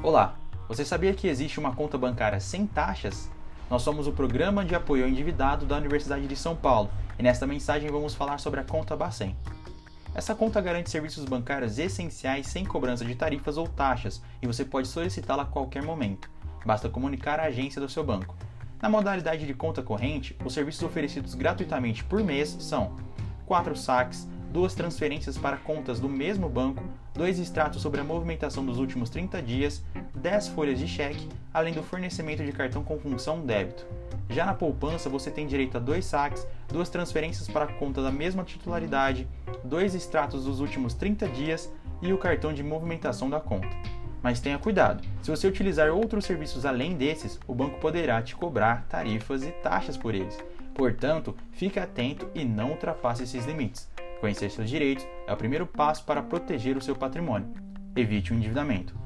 Olá, você sabia que existe uma conta bancária sem taxas? Nós somos o Programa de Apoio ao Endividado da Universidade de São Paulo e nesta mensagem vamos falar sobre a conta Bacen. Essa conta garante serviços bancários essenciais sem cobrança de tarifas ou taxas e você pode solicitá-la a qualquer momento. Basta comunicar à agência do seu banco. Na modalidade de conta corrente, os serviços oferecidos gratuitamente por mês são 4 saques, duas transferências para contas do mesmo banco, dois extratos sobre a movimentação dos últimos 30 dias, 10 folhas de cheque, além do fornecimento de cartão com função débito. Já na poupança, você tem direito a dois saques, duas transferências para a conta da mesma titularidade, dois extratos dos últimos 30 dias e o cartão de movimentação da conta. Mas tenha cuidado, se você utilizar outros serviços além desses, o banco poderá te cobrar tarifas e taxas por eles. Portanto, fique atento e não ultrapasse esses limites. Conhecer seus direitos é o primeiro passo para proteger o seu patrimônio. Evite o endividamento.